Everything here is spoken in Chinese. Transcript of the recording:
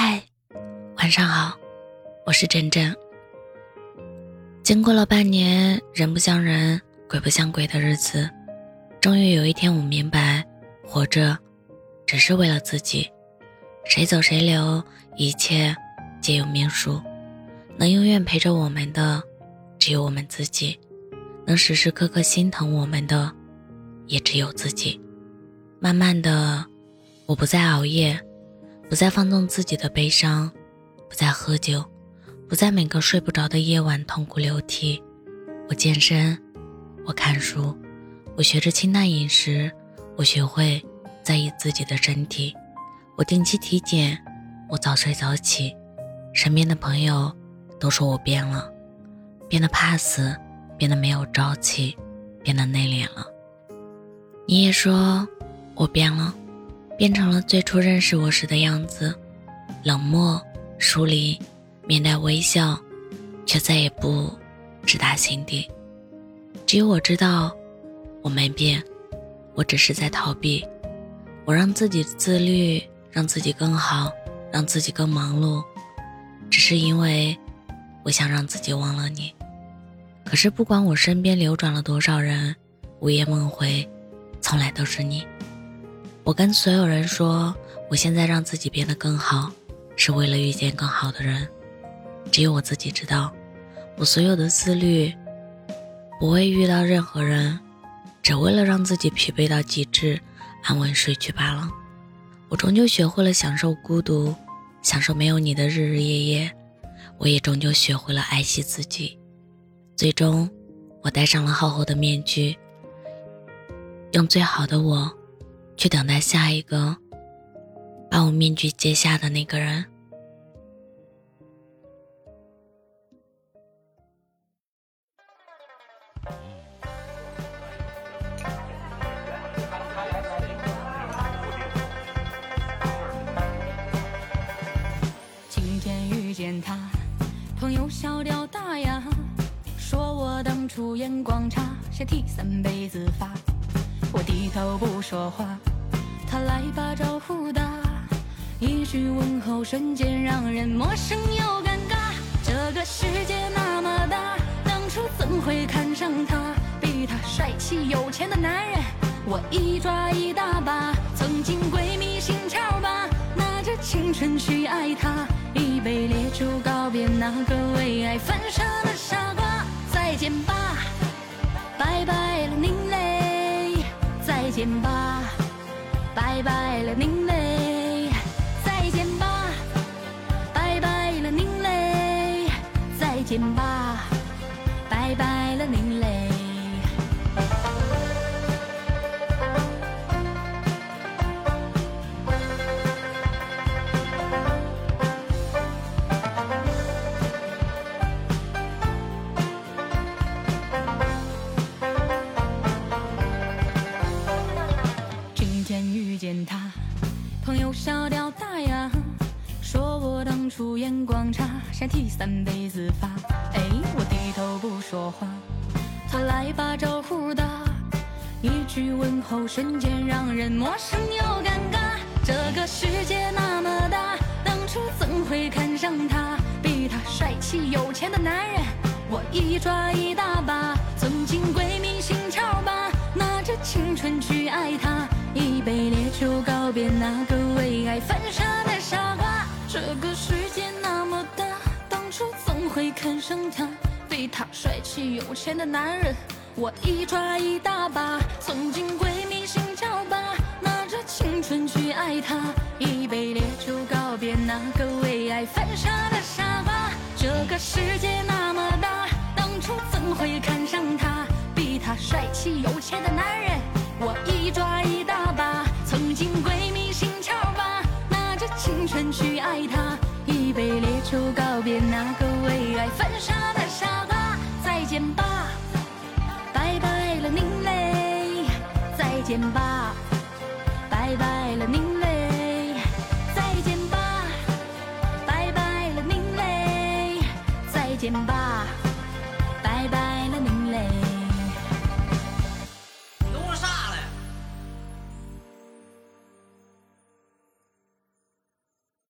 嗨，晚上好，我是真真。经过了半年人不像人、鬼不像鬼的日子，终于有一天，我明白，活着只是为了自己。谁走谁留，一切皆有命数。能永远陪着我们的，只有我们自己；能时时刻刻心疼我们的，也只有自己。慢慢的，我不再熬夜。不再放纵自己的悲伤，不再喝酒，不在每个睡不着的夜晚痛哭流涕。我健身，我看书，我学着清淡饮食，我学会在意自己的身体。我定期体检，我早睡早起。身边的朋友都说我变了，变得怕死，变得没有朝气，变得内敛了。你也说我变了。变成了最初认识我时的样子，冷漠、疏离，面带微笑，却再也不直达心底。只有我知道，我没变，我只是在逃避。我让自己自律，让自己更好，让自己更忙碌，只是因为我想让自己忘了你。可是不管我身边流转了多少人，午夜梦回，从来都是你。我跟所有人说，我现在让自己变得更好，是为了遇见更好的人。只有我自己知道，我所有的自律，不会遇到任何人，只为了让自己疲惫到极致，安稳睡去罢了。我终究学会了享受孤独，享受没有你的日日夜夜。我也终究学会了爱惜自己。最终，我戴上了厚厚的面具，用最好的我。去等待下一个把我面具揭下的那个人。今天遇见他，朋友笑掉大牙，说我当初眼光差，先剃三辈子发。我低头不说话，他来把招呼打，一句问候瞬间让人陌生又尴尬。这个世界那么大，当初怎会看上他？比他帅气有钱的男人，我一抓一大把。曾经闺蜜心窍吧，拿着青春去爱他，一杯烈酒告别那个为爱犯拜拜遇见他，朋友笑掉大牙，说我当初眼光差，想剃三辈子发。哎，我低头不说话，他来把招呼打，一句问候瞬间让人陌生又尴尬。这个世界那么大，当初怎会看上他？比他帅气有钱的男人，我一抓一大把。曾经闺蜜心窍吧，拿着青春去爱他。就告别那个为爱犯傻的傻瓜。这个世界那么大，当初怎会看上他？比他帅气有钱的男人，我一抓一大把。曾经闺蜜心跳吧，拿着青春去爱他。一杯烈酒告别那个为爱犯傻的傻瓜。这个世界那么大，当初怎会看上他？比他帅气有钱的男人，我一抓一大。去爱他，一杯烈酒告别那个为爱犯傻的傻瓜。再见吧，拜拜了您嘞！再见吧，拜拜了您嘞！再见吧，拜拜了您嘞！再见吧。